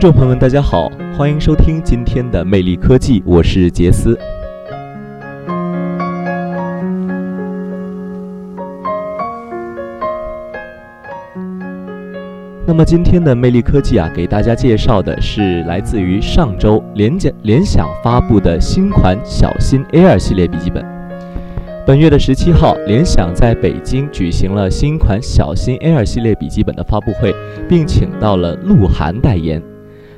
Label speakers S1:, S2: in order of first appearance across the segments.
S1: 众朋友们，大家好，欢迎收听今天的魅力科技，我是杰斯。那么今天的魅力科技啊，给大家介绍的是来自于上周联想联想发布的新款小新 Air 系列笔记本。本月的十七号，联想在北京举行了新款小新 Air 系列笔记本的发布会，并请到了鹿晗代言。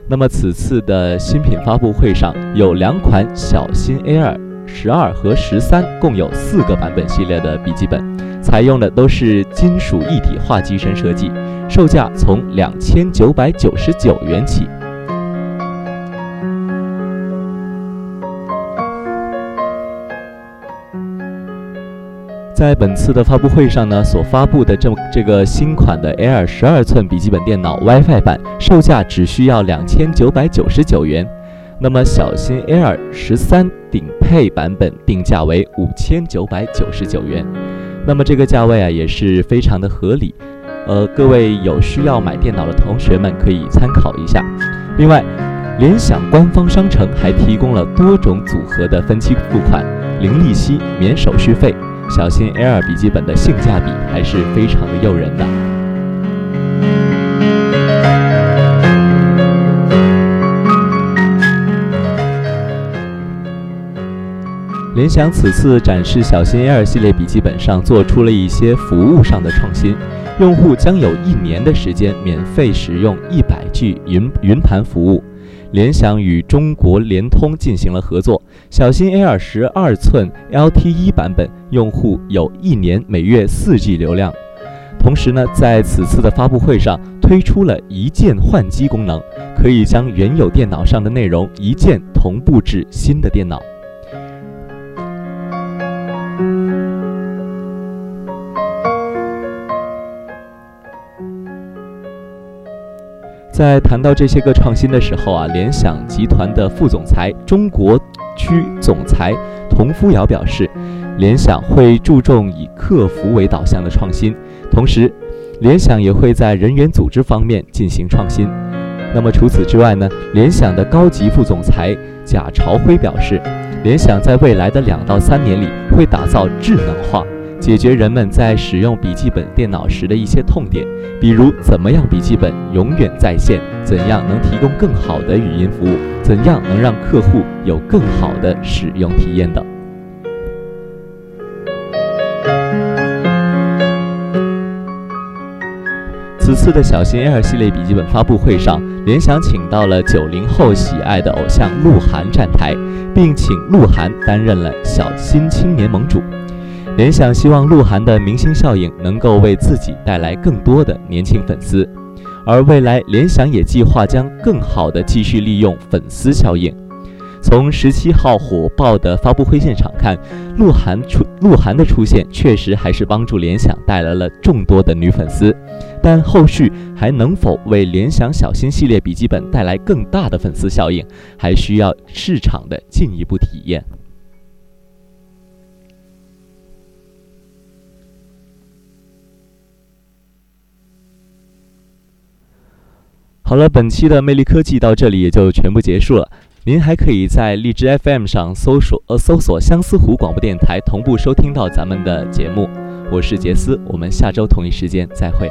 S1: 那么此次的新品发布会上有两款小新 Air 十二和十三，共有四个版本系列的笔记本，采用的都是金属一体化机身设计，售价从两千九百九十九元起。在本次的发布会上呢，所发布的这这个新款的 Air 十二寸笔记本电脑 WiFi 版，售价只需要两千九百九十九元。那么小新 Air 十三顶配版本定价为五千九百九十九元。那么这个价位啊，也是非常的合理。呃，各位有需要买电脑的同学们可以参考一下。另外，联想官方商城还提供了多种组合的分期付款，零利息，免手续费。小新 Air 笔记本的性价比还是非常的诱人的。联想此次展示小新 Air 系列笔记本上做出了一些服务上的创新，用户将有一年的时间免费使用一百 G 云云盘服务。联想与中国联通进行了合作，小新 Air 十二寸 LTE 版本用户有一年每月四 G 流量。同时呢，在此次的发布会上推出了一键换机功能，可以将原有电脑上的内容一键同步至新的电脑。在谈到这些个创新的时候啊，联想集团的副总裁、中国区总裁童夫尧表示，联想会注重以客服为导向的创新，同时，联想也会在人员组织方面进行创新。那么除此之外呢，联想的高级副总裁贾朝辉表示，联想在未来的两到三年里会打造智能化。解决人们在使用笔记本电脑时的一些痛点，比如怎么样笔记本永远在线，怎样能提供更好的语音服务，怎样能让客户有更好的使用体验等。此次的小新 Air 系列笔记本发布会上，联想请到了九零后喜爱的偶像鹿晗站台，并请鹿晗担任了小新青年盟主。联想希望鹿晗的明星效应能够为自己带来更多的年轻粉丝，而未来联想也计划将更好的继续利用粉丝效应。从十七号火爆的发布会现场看，鹿晗出鹿晗的出现确实还是帮助联想带来了众多的女粉丝，但后续还能否为联想小新系列笔记本带来更大的粉丝效应，还需要市场的进一步体验。好了，本期的魅力科技到这里也就全部结束了。您还可以在荔枝 FM 上搜索呃搜索相思湖广播电台，同步收听到咱们的节目。我是杰斯，我们下周同一时间再会。